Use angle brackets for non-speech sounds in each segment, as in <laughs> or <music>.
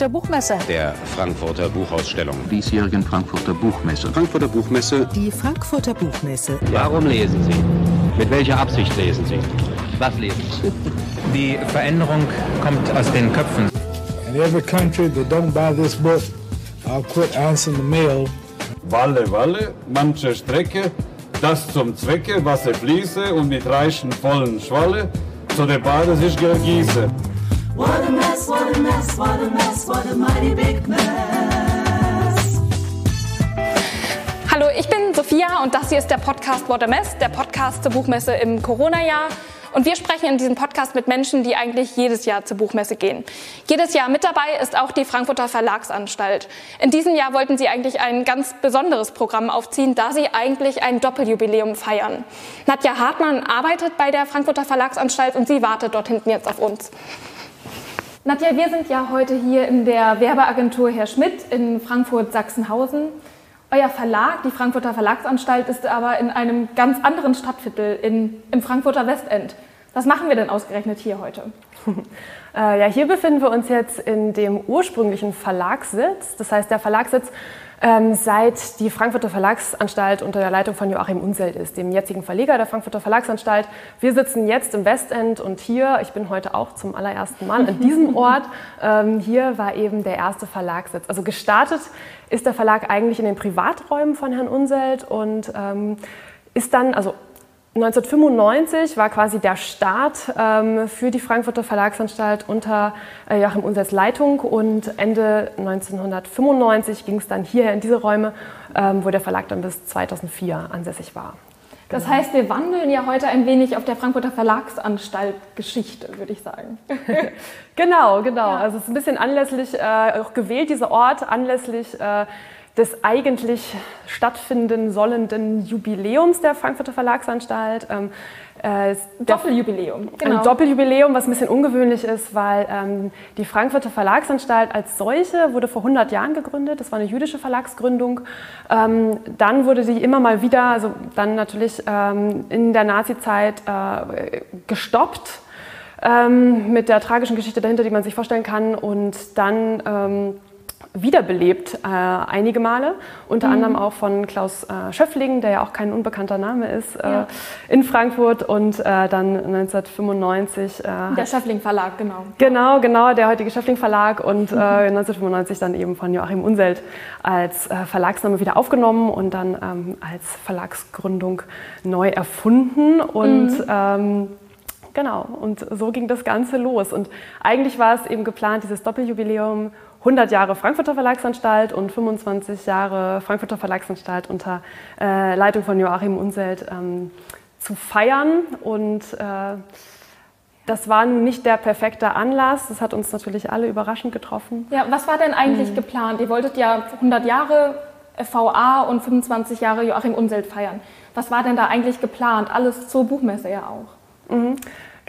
der Buchmesse. Der Frankfurter Buchausstellung. Diesjährigen Frankfurter Buchmesse. Frankfurter Buchmesse. Die Frankfurter Buchmesse. Warum lesen Sie? Mit welcher Absicht lesen Sie? Was lesen Sie? <laughs> Die Veränderung kommt aus den Köpfen. In every country that don't buy this book, I'll quit answering the mail. Walle, Walle, manche Strecke, das zum Zwecke, Wasser fließe und mit reichen vollen Schwalle zu der Bade sich gieße. What a mess, what a mess, what a mess, what a mighty big mess. Hallo, ich bin Sophia und das hier ist der Podcast What a Mess, der Podcast zur Buchmesse im Corona-Jahr. Und wir sprechen in diesem Podcast mit Menschen, die eigentlich jedes Jahr zur Buchmesse gehen. Jedes Jahr mit dabei ist auch die Frankfurter Verlagsanstalt. In diesem Jahr wollten sie eigentlich ein ganz besonderes Programm aufziehen, da sie eigentlich ein Doppeljubiläum feiern. Nadja Hartmann arbeitet bei der Frankfurter Verlagsanstalt und sie wartet dort hinten jetzt auf uns. Nadja, wir sind ja heute hier in der Werbeagentur Herr Schmidt in Frankfurt-Sachsenhausen. Euer Verlag, die Frankfurter Verlagsanstalt, ist aber in einem ganz anderen Stadtviertel in, im Frankfurter Westend. Was machen wir denn ausgerechnet hier heute? <laughs> ja, hier befinden wir uns jetzt in dem ursprünglichen Verlagssitz. Das heißt, der Verlagssitz ähm, seit die Frankfurter Verlagsanstalt unter der Leitung von Joachim Unselt ist, dem jetzigen Verleger der Frankfurter Verlagsanstalt. Wir sitzen jetzt im Westend und hier, ich bin heute auch zum allerersten Mal an diesem <laughs> Ort, ähm, hier war eben der erste Verlagssitz. Also gestartet ist der Verlag eigentlich in den Privaträumen von Herrn Unselt und ähm, ist dann, also 1995 war quasi der Start ähm, für die Frankfurter Verlagsanstalt unter äh, Joachim Unsers Leitung und Ende 1995 ging es dann hier in diese Räume, ähm, wo der Verlag dann bis 2004 ansässig war. Das heißt, wir wandeln ja heute ein wenig auf der Frankfurter Verlagsanstalt Geschichte, würde ich sagen. <laughs> genau, genau. Ja. Also es ist ein bisschen anlässlich, äh, auch gewählt dieser Ort, anlässlich äh, des eigentlich stattfinden sollenden Jubiläums der Frankfurter Verlagsanstalt. Ähm, äh, Doppeljubiläum. Genau. Ein Doppeljubiläum, was ein bisschen ungewöhnlich ist, weil ähm, die Frankfurter Verlagsanstalt als solche wurde vor 100 Jahren gegründet. Das war eine jüdische Verlagsgründung. Ähm, dann wurde sie immer mal wieder, also dann natürlich ähm, in der Nazizeit äh, gestoppt ähm, mit der tragischen Geschichte dahinter, die man sich vorstellen kann. Und dann ähm, wiederbelebt äh, einige Male, unter mhm. anderem auch von Klaus äh, Schöffling, der ja auch kein unbekannter Name ist, äh, ja. in Frankfurt und äh, dann 1995. Äh, der Schöffling Verlag, genau. Genau, genau, der heutige Schöffling Verlag und mhm. 1995 dann eben von Joachim Unselt als Verlagsname wieder aufgenommen und dann ähm, als Verlagsgründung neu erfunden und mhm. ähm, Genau, und so ging das Ganze los. Und eigentlich war es eben geplant, dieses Doppeljubiläum 100 Jahre Frankfurter Verlagsanstalt und 25 Jahre Frankfurter Verlagsanstalt unter äh, Leitung von Joachim Unselt ähm, zu feiern. Und äh, das war nun nicht der perfekte Anlass. Das hat uns natürlich alle überraschend getroffen. Ja, was war denn eigentlich mhm. geplant? Ihr wolltet ja 100 Jahre VA und 25 Jahre Joachim Unselt feiern. Was war denn da eigentlich geplant? Alles zur Buchmesse ja auch. Mhm.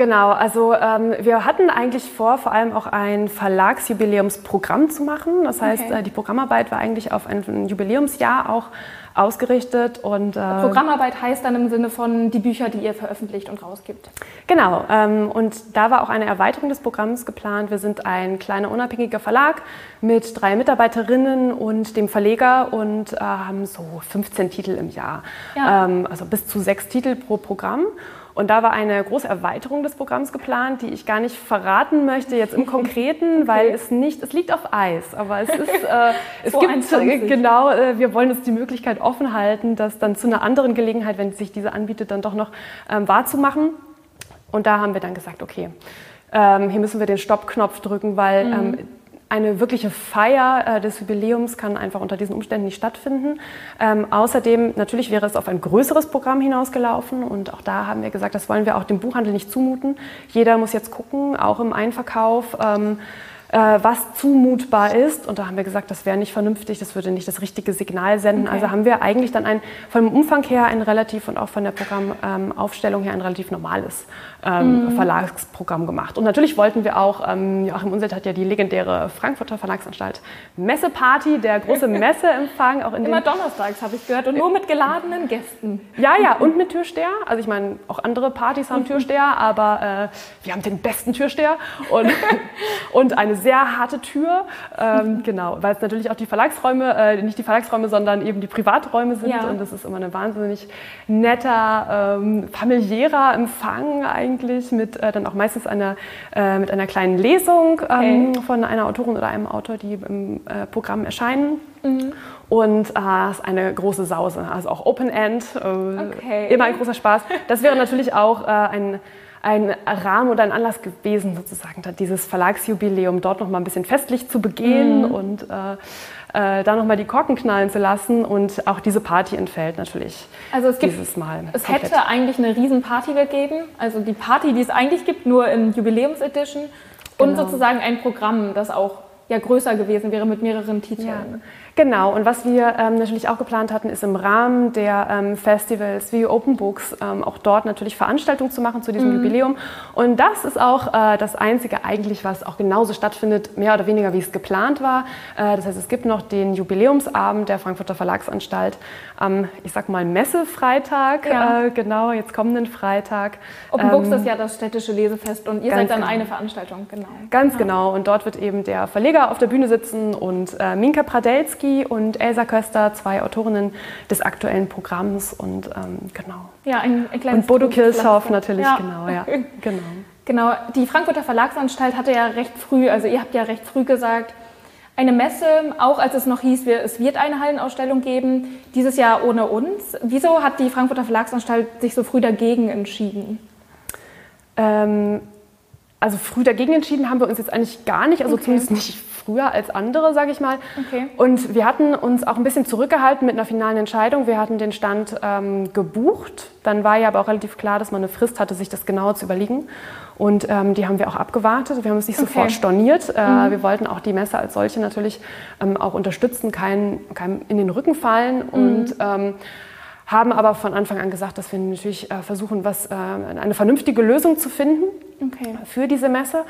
Genau, also ähm, wir hatten eigentlich vor, vor allem auch ein Verlagsjubiläumsprogramm zu machen. Das heißt, okay. äh, die Programmarbeit war eigentlich auf ein Jubiläumsjahr auch ausgerichtet. Und, äh, Programmarbeit heißt dann im Sinne von die Bücher, die ihr veröffentlicht und rausgibt. Genau, ähm, und da war auch eine Erweiterung des Programms geplant. Wir sind ein kleiner unabhängiger Verlag mit drei Mitarbeiterinnen und dem Verleger und äh, haben so 15 Titel im Jahr, ja. ähm, also bis zu sechs Titel pro Programm. Und da war eine große Erweiterung des Programms geplant, die ich gar nicht verraten möchte jetzt im Konkreten, <laughs> okay. weil es nicht, es liegt auf Eis, aber es ist, äh, <laughs> es gibt, äh, genau, äh, wir wollen uns die Möglichkeit offen halten, das dann zu einer anderen Gelegenheit, wenn sich diese anbietet, dann doch noch ähm, wahrzumachen. Und da haben wir dann gesagt, okay, ähm, hier müssen wir den Stoppknopf drücken, weil mhm. ähm, eine wirkliche Feier äh, des Jubiläums kann einfach unter diesen Umständen nicht stattfinden. Ähm, außerdem, natürlich wäre es auf ein größeres Programm hinausgelaufen und auch da haben wir gesagt, das wollen wir auch dem Buchhandel nicht zumuten. Jeder muss jetzt gucken, auch im Einverkauf. Ähm, äh, was zumutbar ist. Und da haben wir gesagt, das wäre nicht vernünftig, das würde nicht das richtige Signal senden. Okay. Also haben wir eigentlich dann ein, vom Umfang her ein relativ und auch von der Programmaufstellung her ein relativ normales ähm, mhm. Verlagsprogramm gemacht. Und natürlich wollten wir auch, ähm, Joachim Unselt hat ja die legendäre Frankfurter Verlagsanstalt Messeparty, der große <laughs> Messeempfang. Auch in Immer donnerstags habe ich gehört und nur mit geladenen Gästen. Ja, ja, und mit Türsteher. Also ich meine, auch andere Partys haben <laughs> Türsteher, aber äh, wir haben den besten Türsteher und, <laughs> und eine sehr harte Tür, ähm, <laughs> genau, weil es natürlich auch die Verlagsräume, äh, nicht die Verlagsräume, sondern eben die Privaträume sind Ja. und das ist immer ein wahnsinnig netter, ähm, familiärer Empfang eigentlich mit äh, dann auch meistens einer, äh, mit einer kleinen Lesung ähm, von einer Autorin oder einem Autor, die im äh, Programm erscheinen. Und äh, es ist eine große Sause, also auch Open End, äh, Okay. immer ein großer Spaß. Das wäre natürlich auch äh, ein, ein Rahmen oder ein Anlass gewesen, sozusagen, dieses Verlagsjubiläum dort noch mal ein bisschen festlich zu begehen und äh, äh, da noch mal die Korken knallen zu lassen. Und auch diese Party entfällt natürlich Also es gibt, dieses Mal. es komplett. hätte eigentlich eine Riesenparty gegeben, also die Party, die es eigentlich gibt, nur in Jubiläumsedition und Genau. sozusagen ein Programm, das auch ja größer gewesen wäre mit mehreren Titeln. Ja, genau. Und was wir ähm, natürlich auch geplant hatten, ist im Rahmen der ähm, Festivals wie Open Books ähm, auch dort natürlich Veranstaltungen zu machen zu diesem Jubiläum. Und das ist auch äh, das Einzige eigentlich, was auch genauso stattfindet, mehr oder weniger wie es geplant war. Äh, das heißt, es gibt noch den Jubiläumsabend der Frankfurter Verlagsanstalt am, ich sag mal, Messefreitag, Ja. äh, genau, jetzt kommenden Freitag. Open Books Ähm, ist ja das städtische Lesefest und ihr seid dann genau. eine Veranstaltung, genau. Ganz genau. Und dort wird eben der Verleger auf der Bühne sitzen und äh, Minka Pradelski und Elsa Köster, zwei Autorinnen des aktuellen Programms. Und ähm, genau. Ja, ein, ein kleines Und Bodo. Kilshoff natürlich, Ja. genau, ja. <laughs> genau. Genau, die Frankfurter Verlagsanstalt hatte ja recht früh, also ihr habt ja recht früh gesagt, eine Messe, auch als es noch hieß, es wird eine Hallenausstellung geben, dieses Jahr ohne uns. Wieso hat die Frankfurter Verlagsanstalt sich so früh dagegen entschieden? Ähm, also früh dagegen entschieden haben wir uns jetzt eigentlich gar nicht, also Okay. zumindest nicht früher als andere, sage ich mal. Okay. Und wir hatten uns auch ein bisschen zurückgehalten mit einer finalen Entscheidung. Wir hatten den Stand ähm, gebucht. Dann war ja aber auch relativ klar, dass man eine Frist hatte, sich das genauer zu überlegen. Und ähm, die haben wir auch abgewartet. Wir haben es nicht Okay. Mhm. sofort storniert. Äh, Wir wollten auch die Messe als solche natürlich ähm, auch unterstützen, keinen kein in den Rücken fallen. Mhm. Und ähm, haben aber von Anfang an gesagt, dass wir natürlich äh, versuchen, was, äh, eine vernünftige Lösung zu finden Okay. für diese Messe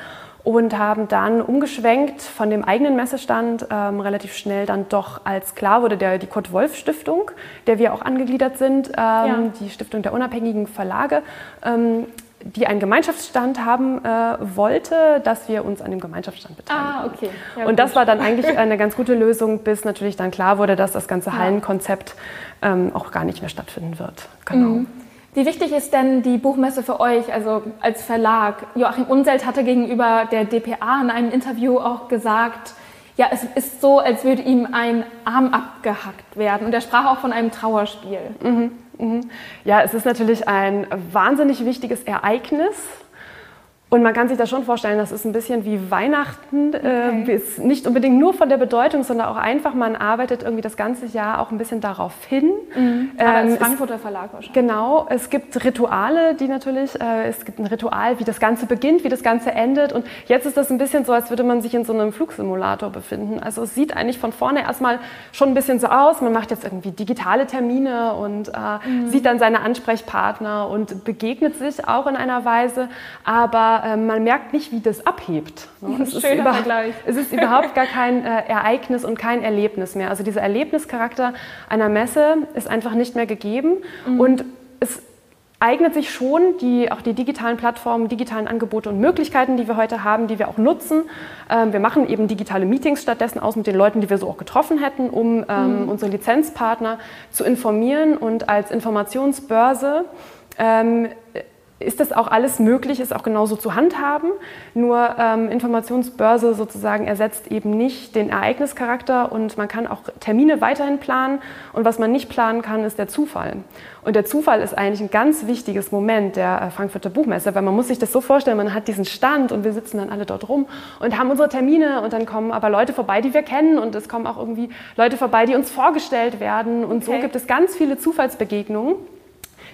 und haben dann umgeschwenkt von dem eigenen Messestand ähm, relativ schnell dann doch, als klar wurde, der, die Kurt-Wolf-Stiftung, der wir auch angegliedert sind, ähm, die Stiftung der unabhängigen Verlage, ähm, die einen Gemeinschaftsstand haben äh, wollte, dass wir uns an dem Gemeinschaftsstand beteiligen. Ah, okay. Ja, und das war dann eigentlich <laughs> eine ganz gute Lösung, bis natürlich dann klar wurde, dass das ganze Hallenkonzept ähm, auch gar nicht mehr stattfinden wird. Genau. Mhm. Wie wichtig ist denn die Buchmesse für euch, also als Verlag? Joachim Unselt hatte gegenüber der dpa in einem Interview auch gesagt, ja, es ist so, als würde ihm ein Arm abgehackt werden. Und er sprach auch von einem Trauerspiel. Ja, es ist natürlich ein wahnsinnig wichtiges Ereignis. Und man kann sich das schon vorstellen, das ist ein bisschen wie Weihnachten. Äh, ist nicht unbedingt nur von der Bedeutung, sondern auch einfach, man arbeitet irgendwie das ganze Jahr auch ein bisschen darauf hin. Aber als Ähm, es- Frankfurter Verlag wahrscheinlich. Genau, es gibt Rituale, die natürlich, äh, es gibt ein Ritual, wie das Ganze beginnt, wie das Ganze endet. Und jetzt ist das ein bisschen so, als würde man sich in so einem Flugsimulator befinden. Also es sieht eigentlich von vorne erstmal schon ein bisschen so aus. Man macht jetzt irgendwie digitale Termine und äh, sieht dann seine Ansprechpartner und begegnet sich auch in einer Weise. Aber äh, man merkt nicht, wie das abhebt. <laughs> ne? Es ist, über, <laughs> es ist überhaupt gar kein äh, Ereignis und kein Erlebnis mehr. Also dieser Erlebnischarakter einer Messe ist einfach nicht mehr gegeben. Und es eignet sich schon, die, auch die digitalen Plattformen, digitalen Angebote und Möglichkeiten, die wir heute haben, die wir auch nutzen. Ähm, wir machen eben digitale Meetings stattdessen aus mit den Leuten, die wir so auch getroffen hätten, um ähm, unsere Lizenzpartner zu informieren. Und als Informationsbörse ähm, ist das auch alles möglich, ist auch genauso zu handhaben. Nur ähm, Informationsbörse sozusagen ersetzt eben nicht den Ereignischarakter und man kann auch Termine weiterhin planen. Und was man nicht planen kann, ist der Zufall. Und der Zufall ist eigentlich ein ganz wichtiges Moment der äh, Frankfurter Buchmesse, weil man muss sich das so vorstellen, man hat diesen Stand und wir sitzen dann alle dort rum und haben unsere Termine und dann kommen aber Leute vorbei, die wir kennen und es kommen auch irgendwie Leute vorbei, die uns vorgestellt werden und so Okay. gibt es ganz viele Zufallsbegegnungen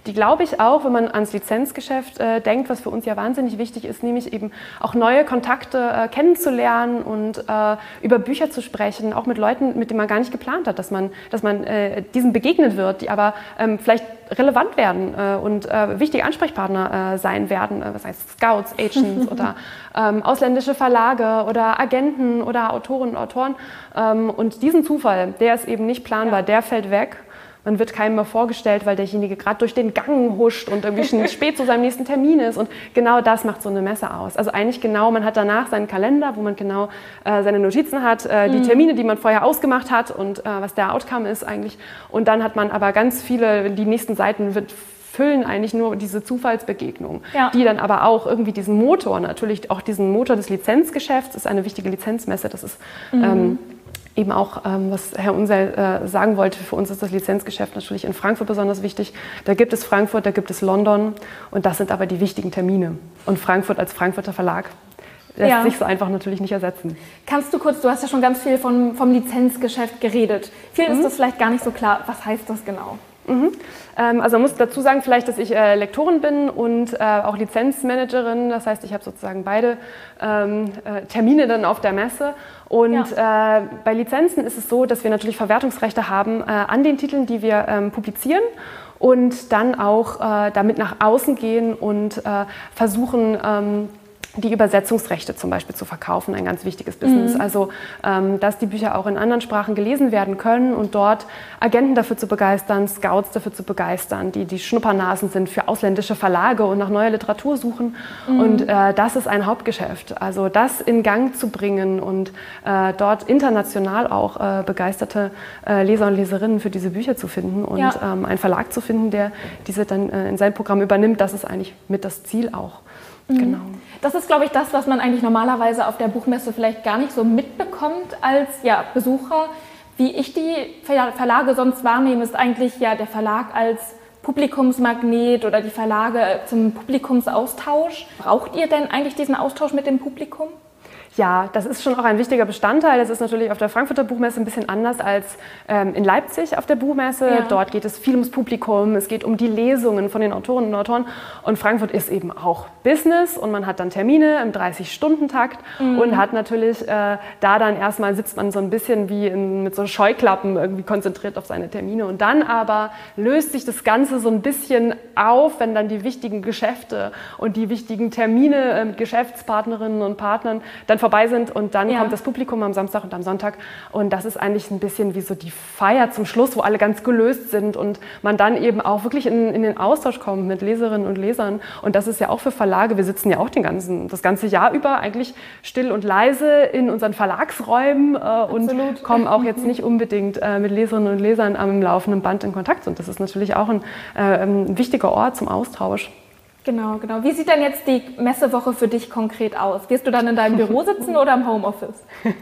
die glaube ich auch, wenn man ans Lizenzgeschäft äh, denkt, was für uns ja wahnsinnig wichtig ist, nämlich eben auch neue Kontakte äh, kennenzulernen und äh, über Bücher zu sprechen, auch mit Leuten, mit denen man gar nicht geplant hat, dass man, dass man äh, diesen begegnen wird, die aber ähm, vielleicht relevant werden äh, und äh, wichtige Ansprechpartner äh, sein werden, äh, was heißt Scouts, Agents <laughs> oder ähm, ausländische Verlage oder Agenten oder Autorinnen und Autoren. Ähm, und diesen Zufall, der ist eben nicht planbar, der fällt weg. Man wird keinem mehr vorgestellt, weil derjenige gerade durch den Gang huscht und irgendwie schon <laughs> spät zu seinem nächsten Termin ist. Und genau das macht so eine Messe aus. Also eigentlich genau, man hat danach seinen Kalender, wo man genau äh, seine Notizen hat, äh, die Termine, die man vorher ausgemacht hat und äh, was der Outcome ist eigentlich. Und dann hat man aber ganz viele, die nächsten Seiten wird füllen eigentlich nur diese Zufallsbegegnungen, Ja. die dann aber auch irgendwie diesen Motor, natürlich auch diesen Motor des Lizenzgeschäfts, ist eine wichtige Lizenzmesse, das ist ähm, eben auch, ähm, was Herr Unsel äh, sagen wollte, für uns ist das Lizenzgeschäft natürlich in Frankfurt besonders wichtig. Da gibt es Frankfurt, da gibt es London und das sind aber die wichtigen Termine. Und Frankfurt als Frankfurter Verlag lässt Ja. sich so einfach natürlich nicht ersetzen. Kannst du kurz, du hast ja schon ganz viel vom, vom Lizenzgeschäft geredet. Vielen Mhm. ist das vielleicht gar nicht so klar. Was heißt das genau? Ähm, also man muss dazu sagen vielleicht, dass ich äh, Lektorin bin und äh, auch Lizenzmanagerin. Das heißt, ich habe sozusagen beide ähm, äh, Termine dann auf der Messe. Und äh, bei Lizenzen ist es so, dass wir natürlich Verwertungsrechte haben äh, an den Titeln, die wir ähm, publizieren und dann auch äh, damit nach außen gehen und äh, versuchen, ähm, die Übersetzungsrechte zum Beispiel zu verkaufen, ein ganz wichtiges Business. Mhm. Also, ähm, dass die Bücher auch in anderen Sprachen gelesen werden können und dort Agenten dafür zu begeistern, Scouts dafür zu begeistern, die die Schnuppernasen sind für ausländische Verlage und nach neuer Literatur suchen. Mhm. Und äh, das ist ein Hauptgeschäft. Also das in Gang zu bringen und äh, dort international auch äh, begeisterte äh, Leser und Leserinnen für diese Bücher zu finden und Ja. ähm, einen Verlag zu finden, der diese dann äh, in sein Programm übernimmt, das ist eigentlich mit das Ziel auch. Mhm. Genau. Das ist, glaube ich, das, was man eigentlich normalerweise auf der Buchmesse vielleicht gar nicht so mitbekommt als ja, Besucher. Wie ich die Ver- Verlage sonst wahrnehme, ist eigentlich ja der Verlag als Publikumsmagnet oder die Verlage zum Publikumsaustausch. Braucht ihr denn eigentlich diesen Austausch mit dem Publikum? Ja, das ist schon auch ein wichtiger Bestandteil. Das ist natürlich auf der Frankfurter Buchmesse ein bisschen anders als ähm, in Leipzig auf der Buchmesse. Ja. Dort geht es viel ums Publikum, es geht um die Lesungen von den Autorinnen und Autoren. Und Frankfurt ist eben auch Business und man hat dann Termine im 30-Stunden-Takt Mhm. und hat natürlich äh, da dann erstmal sitzt man so ein bisschen wie in, mit so Scheuklappen irgendwie konzentriert auf seine Termine. Und dann aber löst sich das Ganze so ein bisschen auf, wenn dann die wichtigen Geschäfte und die wichtigen Termine äh, mit Geschäftspartnerinnen und Partnern dann vorbei sind und dann Ja. kommt das Publikum am Samstag und am Sonntag und das ist eigentlich ein bisschen wie so die Feier zum Schluss, wo alle ganz gelöst sind und man dann eben auch wirklich in, in den Austausch kommt mit Leserinnen und Lesern und das ist ja auch für Verlage, wir sitzen ja auch den ganzen, das ganze Jahr über eigentlich still und leise in unseren Verlagsräumen äh, und kommen auch jetzt <laughs> nicht unbedingt äh, mit Leserinnen und Lesern am laufenden Band in Kontakt und das ist natürlich auch ein, äh, ein wichtiger Ort zum Austausch. Genau, genau. Wie sieht denn jetzt die Messewoche für dich konkret aus? Wirst du dann in deinem Büro sitzen oder im Homeoffice? <laughs>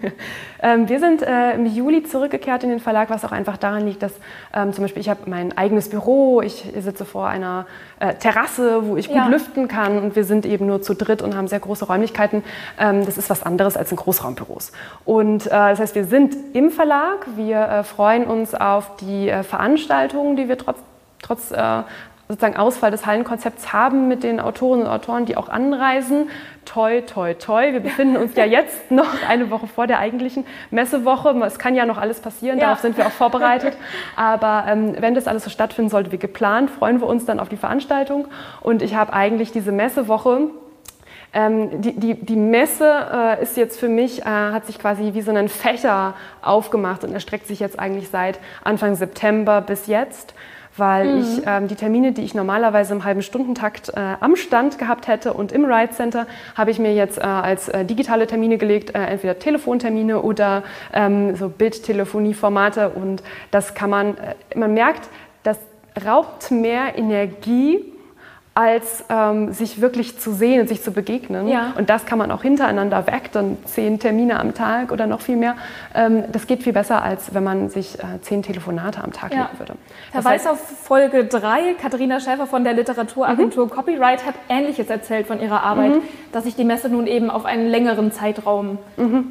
Ähm, wir sind äh, im Juli zurückgekehrt in den Verlag, was auch einfach daran liegt, dass ähm, zum Beispiel ich habe mein eigenes Büro, ich sitze vor einer äh, Terrasse, wo ich gut Ja. lüften kann und wir sind eben nur zu dritt und haben sehr große Räumlichkeiten. Ähm, das ist was anderes als in Großraumbüros. Und äh, das heißt, wir sind im Verlag, wir äh, freuen uns auf die äh, Veranstaltungen, die wir trotz, trotz äh, sozusagen Ausfall des Hallenkonzepts haben mit den Autorinnen und Autoren, die auch anreisen. Toi, toi, toi. Wir befinden uns ja <laughs> jetzt noch eine Woche vor der eigentlichen Messewoche. Es kann ja noch alles passieren, Ja. darauf sind wir auch vorbereitet. Aber ähm, wenn das alles so stattfinden sollte wie geplant, freuen wir uns dann auf die Veranstaltung. Und ich habe eigentlich diese Messewoche ähm, die, die, die Messe äh, ist jetzt für mich, äh, hat sich quasi wie so ein Fächer aufgemacht und erstreckt sich jetzt eigentlich seit Anfang September bis jetzt, weil ich ähm, die Termine, die ich normalerweise im halben Stundentakt äh, am Stand gehabt hätte und im Ride Center, habe ich mir jetzt äh, als äh, digitale Termine gelegt, äh, entweder Telefontermine oder ähm, so Bildtelefonieformate. Und das kann man, äh, man merkt, das raubt mehr Energie als ähm, sich wirklich zu sehen und sich zu begegnen. Ja. Und das kann man auch hintereinander weg, dann zehn Termine am Tag oder noch viel mehr. Ähm, das geht viel besser, als wenn man sich äh, zehn Telefonate am Tag Ja. legen würde. Das Verweis heißt, auf Folge 3. Katharina Schäfer von der Literaturagentur Mhm. Copyright hat Ähnliches erzählt von ihrer Arbeit, dass sich die Messe nun eben auf einen längeren Zeitraum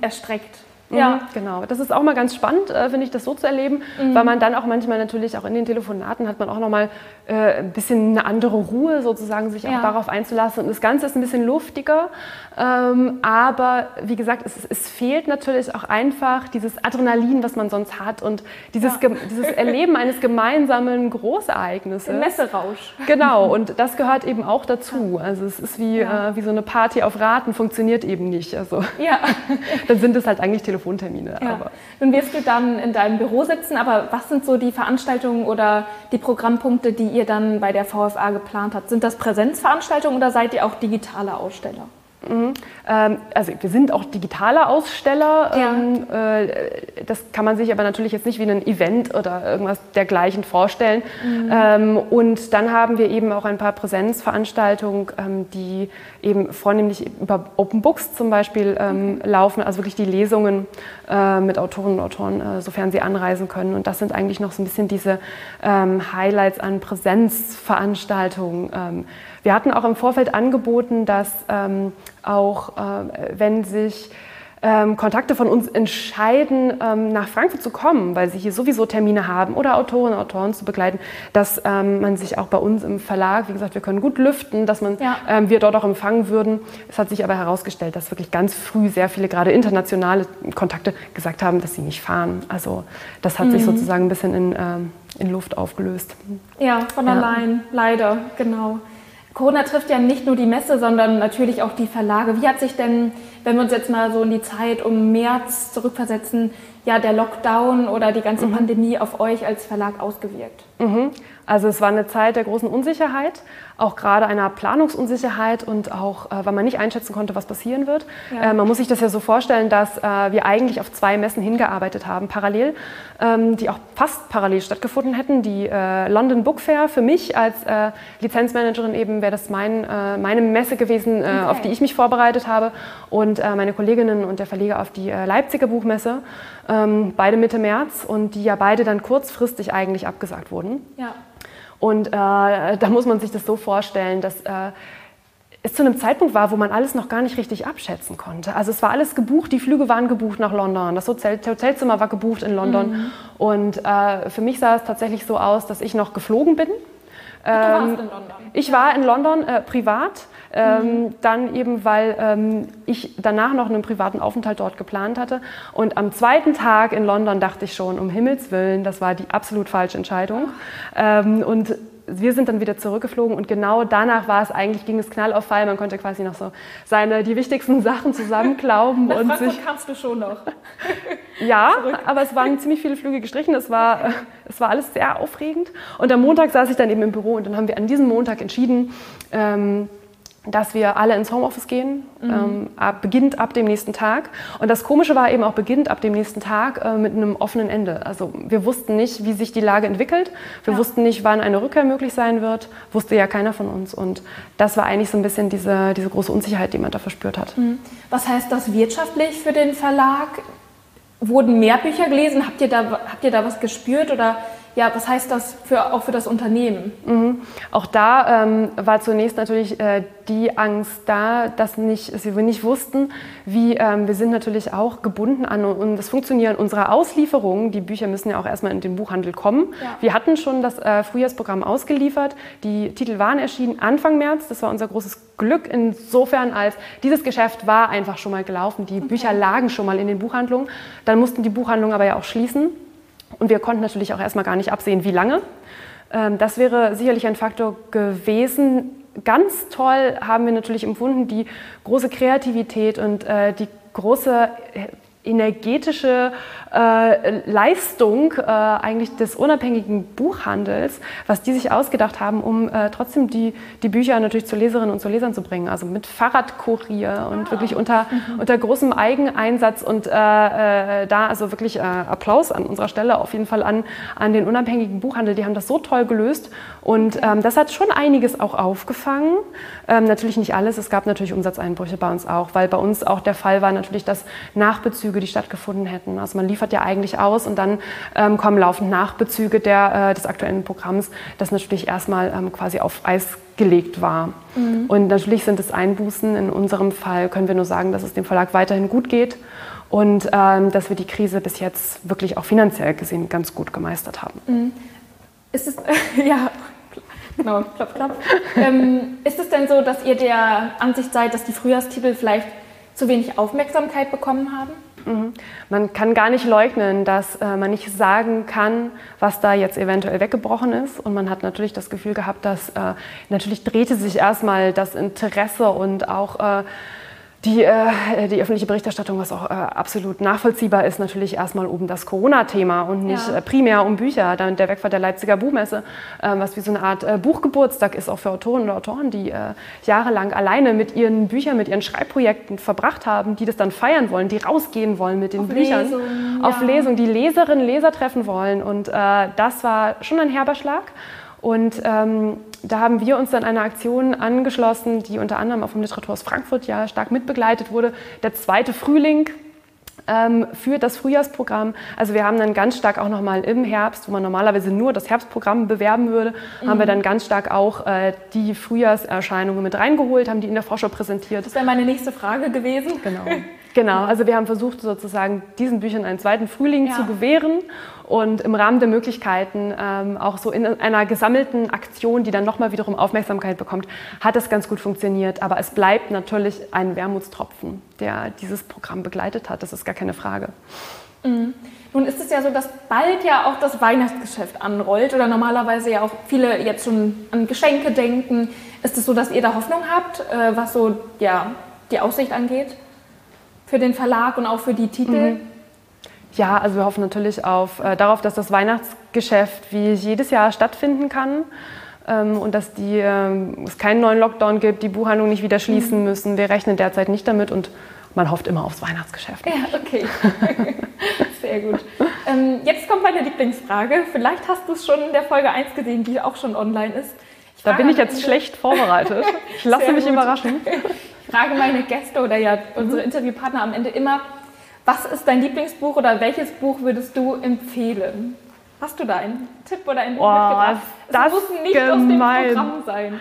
erstreckt. Ja, genau. Das ist auch mal ganz spannend, äh, finde ich, das so zu erleben, weil man dann auch manchmal natürlich auch in den Telefonaten hat man auch noch mal äh, ein bisschen eine andere Ruhe sozusagen, sich auch Ja. darauf einzulassen. Und das Ganze ist ein bisschen luftiger, ähm, aber wie gesagt, es, es fehlt natürlich auch einfach dieses Adrenalin, was man sonst hat und dieses, Ja. dieses <laughs> Erleben eines gemeinsamen Großereignisses. Messerausch. Genau, und das gehört eben auch dazu. Also es ist wie, Ja. äh, wie so eine Party auf Raten, funktioniert eben nicht. Also Ja. <laughs> dann sind es halt eigentlich Telefonate. Telefontermine. Ja. Aber Nun wirst du dann in deinem Büro sitzen, aber was sind so die Veranstaltungen oder die Programmpunkte, die ihr dann bei der VFA geplant habt? Sind das Präsenzveranstaltungen oder seid ihr auch digitale Aussteller? Ähm, also wir sind auch digitale Aussteller. Ja. Ähm, äh, das kann man sich aber natürlich jetzt nicht wie ein Event oder irgendwas dergleichen vorstellen. Ähm, und dann haben wir eben auch ein paar Präsenzveranstaltungen, ähm, die eben vornehmlich über Open Books zum Beispiel ähm, laufen, also wirklich die Lesungen äh, mit Autorinnen und Autoren, äh, sofern sie anreisen können. Und das sind eigentlich noch so ein bisschen diese ähm, Highlights an Präsenzveranstaltungen. Wir hatten auch im Vorfeld angeboten, dass ähm, auch äh, wenn sich ähm, Kontakte von uns entscheiden, ähm, nach Frankfurt zu kommen, weil sie hier sowieso Termine haben oder Autoren und Autoren zu begleiten, dass ähm, man sich auch bei uns im Verlag, wie gesagt, wir können gut lüften, dass man Ja. ähm, wir dort auch empfangen würden. Es hat sich aber herausgestellt, dass wirklich ganz früh sehr viele gerade internationale Kontakte gesagt haben, dass sie nicht fahren. Also das hat sich sozusagen ein bisschen in, ähm, in Luft aufgelöst. Ja, von Ja. allein, leider, genau. Corona trifft ja nicht nur die Messe, sondern natürlich auch die Verlage. Wie hat sich denn, wenn wir uns jetzt mal so in die Zeit um März zurückversetzen, ja, der Lockdown oder die ganze Pandemie auf euch als Verlag ausgewirkt? Mhm. Also es war eine Zeit der großen Unsicherheit, auch gerade einer Planungsunsicherheit und auch, äh, weil man nicht einschätzen konnte, was passieren wird. Ja. Äh, man muss sich das ja so vorstellen, dass äh, wir eigentlich auf zwei Messen hingearbeitet haben, parallel, ähm, die auch fast parallel stattgefunden hätten. Die äh, London Book Fair für mich als äh, Lizenzmanagerin eben wäre das mein, äh, meine Messe gewesen, äh, auf die ich mich vorbereitet habe und meine Kolleginnen und der Verleger auf die Leipziger Buchmesse, ähm, beide Mitte März und die ja beide dann kurzfristig eigentlich abgesagt wurden. Ja. Und äh, da muss man sich das so vorstellen, dass äh, es zu einem Zeitpunkt war, wo man alles noch gar nicht richtig abschätzen konnte. Also es war alles gebucht, die Flüge waren gebucht nach London, das Hotel, Hotelzimmer war gebucht in London. Und äh, für mich sah es tatsächlich so aus, dass ich noch geflogen bin. Du warst Ähm, in London. Ich war in London äh, privat, ähm, dann eben, weil ähm, ich danach noch einen privaten Aufenthalt dort geplant hatte. Und am zweiten Tag in London dachte ich schon, um Himmels Willen, das war die absolut falsche Entscheidung. Ähm, und wir sind dann wieder zurückgeflogen und genau danach war es eigentlich, ging es knall auf Fall. Man konnte quasi noch so seine, die wichtigsten <laughs> Sachen zusammenklauben Nach und sich Frankfurt kamst du schon noch. <laughs> ja, aber es waren ziemlich viele Flüge gestrichen. Es war, <laughs> es war alles sehr aufregend. Und am Montag saß ich dann eben im Büro und dann haben wir an diesem Montag entschieden, ähm, dass wir alle ins Homeoffice gehen, ähm, ab, beginnt ab dem nächsten Tag. Und das Komische war eben auch beginnt ab dem nächsten Tag äh, mit einem offenen Ende. Also wir wussten nicht, wie sich die Lage entwickelt. Wir Ja. wussten nicht, wann eine Rückkehr möglich sein wird. Wusste ja keiner von uns. Und das war eigentlich so ein bisschen diese, diese große Unsicherheit, die man da verspürt hat. Was heißt das wirtschaftlich für den Verlag? Wurden mehr Bücher gelesen? Habt ihr da, habt ihr da was gespürt? Oder ja, was heißt das für, auch für das Unternehmen? Mhm. Auch da ähm, war zunächst natürlich äh, die Angst da, dass, nicht, dass wir nicht wussten, wie ähm, wir sind natürlich auch gebunden an und das Funktionieren unserer Auslieferungen. Die Bücher müssen ja auch erstmal in den Buchhandel kommen. Ja. Wir hatten schon das äh, Frühjahrsprogramm ausgeliefert. Die Titel waren erschienen Anfang März. Das war unser großes Glück insofern, als dieses Geschäft war einfach schon mal gelaufen. Die Bücher lagen schon mal in den Buchhandlungen. Dann mussten die Buchhandlungen aber ja auch schließen. Und wir konnten natürlich auch erstmal gar nicht absehen, wie lange. Ähm, Das wäre sicherlich ein Faktor gewesen. Ganz toll haben wir natürlich empfunden die große Kreativität und äh, die große energetische äh, Leistung äh, eigentlich des unabhängigen Buchhandels, was die sich ausgedacht haben, um äh, trotzdem die, die Bücher natürlich zu Leserinnen und zu Lesern zu bringen. Also mit Fahrradkurier und wirklich unter, <laughs> unter großem Eigeneinsatz und äh, äh, da also wirklich äh, Applaus an unserer Stelle auf jeden Fall an, an den unabhängigen Buchhandel. Die haben das so toll gelöst und ähm, das hat schon einiges auch aufgefangen. Ähm, natürlich nicht alles. Es gab natürlich Umsatzeinbrüche bei uns auch, weil bei uns auch der Fall war natürlich, dass Nachbezüge, die stattgefunden hätten. Also man liefert ja eigentlich aus und dann ähm, kommen laufend Nachbezüge der, äh, des aktuellen Programms, das natürlich erstmal ähm, quasi auf Eis gelegt war. Und natürlich sind es Einbußen. In unserem Fall können wir nur sagen, dass es dem Verlag weiterhin gut geht und ähm, dass wir die Krise bis jetzt wirklich auch finanziell gesehen ganz gut gemeistert haben. Ist es, <laughs> ja, genau, klopf, klopf. ähm, ist es denn so, dass ihr der Ansicht seid, dass die Frühjahrstitel vielleicht zu wenig Aufmerksamkeit bekommen haben? Man kann gar nicht leugnen, dass äh, man nicht sagen kann, was da jetzt eventuell weggebrochen ist. Und man hat natürlich das Gefühl gehabt, dass äh, natürlich drehte sich erstmal das Interesse und auch äh, die, äh, die öffentliche Berichterstattung, was auch äh, absolut nachvollziehbar ist, natürlich erstmal um das Corona-Thema und nicht Ja. äh, primär um Bücher. Dann der Wegfall der Leipziger Buchmesse, äh, was wie so eine Art äh, Buchgeburtstag ist, auch für Autoren und Autoren, die äh, jahrelang alleine mit ihren Büchern, mit ihren Schreibprojekten verbracht haben, die das dann feiern wollen, die rausgehen wollen mit den Auf Büchern, Lesungen, auf ja. Lesungen, die Leserinnen, Leser treffen wollen. Und äh, das war schon ein herber Schlag. Und ähm, da haben wir uns dann einer Aktion angeschlossen, die unter anderem auch vom Literaturhaus Frankfurt ja stark mitbegleitet wurde. Der zweite Frühling ähm, für das Frühjahrsprogramm. Also wir haben dann ganz stark auch nochmal im Herbst, wo man normalerweise nur das Herbstprogramm bewerben würde, haben wir dann ganz stark auch äh, die Frühjahrserscheinungen mit reingeholt, haben die in der Vorschau präsentiert. Das wäre meine nächste Frage gewesen. Genau. <laughs> Genau, also wir haben versucht sozusagen diesen Büchern einen zweiten Frühling Ja. zu gewähren und im Rahmen der Möglichkeiten ähm, auch so in einer gesammelten Aktion, die dann nochmal wiederum Aufmerksamkeit bekommt, hat das ganz gut funktioniert. Aber es bleibt natürlich ein Wermutstropfen, der dieses Programm begleitet hat. Das ist gar keine Frage. Nun ist es ja so, dass bald ja auch das Weihnachtsgeschäft anrollt oder normalerweise ja auch viele jetzt schon an Geschenke denken. Ist es so, dass ihr da Hoffnung habt, äh, was so ja, die Aussicht angeht? Für den Verlag und auch für die Titel? Ja, also wir hoffen natürlich auf, äh, darauf, dass das Weihnachtsgeschäft wie jedes Jahr stattfinden kann ähm, und dass die, ähm, es keinen neuen Lockdown gibt, die Buchhandlungen nicht wieder schließen müssen. Wir rechnen derzeit nicht damit und man hofft immer aufs Weihnachtsgeschäft. Ja, okay. <laughs> Sehr gut. Ähm, jetzt kommt meine Lieblingsfrage. Vielleicht hast du es schon in der Folge 1 gesehen, die auch schon online ist. Da bin ich jetzt Ende- schlecht vorbereitet. <laughs> Ich lasse mich gut. überraschen. Ich frage meine Gäste oder ja unsere Interviewpartner am Ende immer, was ist dein Lieblingsbuch oder welches Buch würdest du empfehlen? Hast du da einen Tipp oder ein Buch Oh, mitgebracht? das es muss nicht aus dem gemein. Programm sein.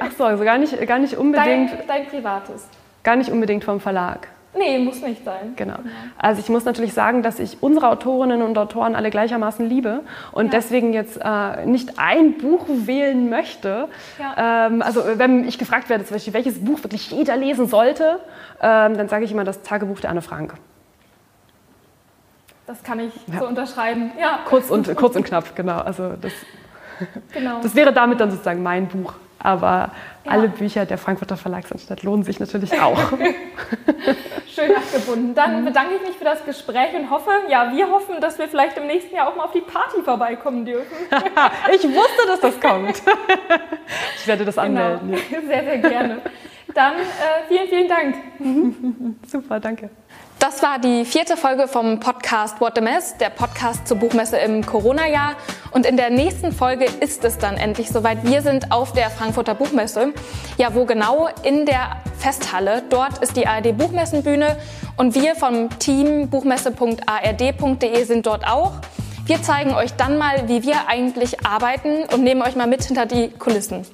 Ach so, also gar nicht, gar nicht Dein, unbedingt, dein privates. gar nicht unbedingt vom Verlag. Nee, muss nicht sein. Genau. Also ich muss natürlich sagen, dass ich unsere Autorinnen und Autoren alle gleichermaßen liebe und Ja. deswegen jetzt äh, nicht ein Buch wählen möchte. Ja. Ähm, also wenn ich gefragt werde, zum Beispiel, welches Buch wirklich jeder lesen sollte, ähm, dann sage ich immer das Tagebuch der Anne Frank. Das kann ich so unterschreiben. Ja, Kurz und, kurz und knapp, genau. Also das, genau. das wäre damit dann sozusagen mein Buch. Aber Ja. alle Bücher der Frankfurter Verlagsanstalt lohnen sich natürlich auch. <laughs> Schön abgebunden. Dann bedanke ich mich für das Gespräch und hoffe, ja, wir hoffen, dass wir vielleicht im nächsten Jahr auch mal auf die Party vorbeikommen dürfen. <laughs> ich wusste, dass das kommt. <laughs> Ich werde das anmelden. Genau. Sehr, sehr gerne. Dann äh, vielen, vielen Dank. Super, danke. Das war die vierte Folge vom Podcast What the Mess, der Podcast zur Buchmesse im Corona-Jahr. Und in der nächsten Folge ist es dann endlich soweit. Wir sind auf der Frankfurter Buchmesse. Ja, wo genau? In der Festhalle. Dort ist die ARD Buchmessenbühne und wir vom Team buchmesse.ard.de sind dort auch. Wir zeigen euch dann mal, wie wir eigentlich arbeiten und nehmen euch mal mit hinter die Kulissen.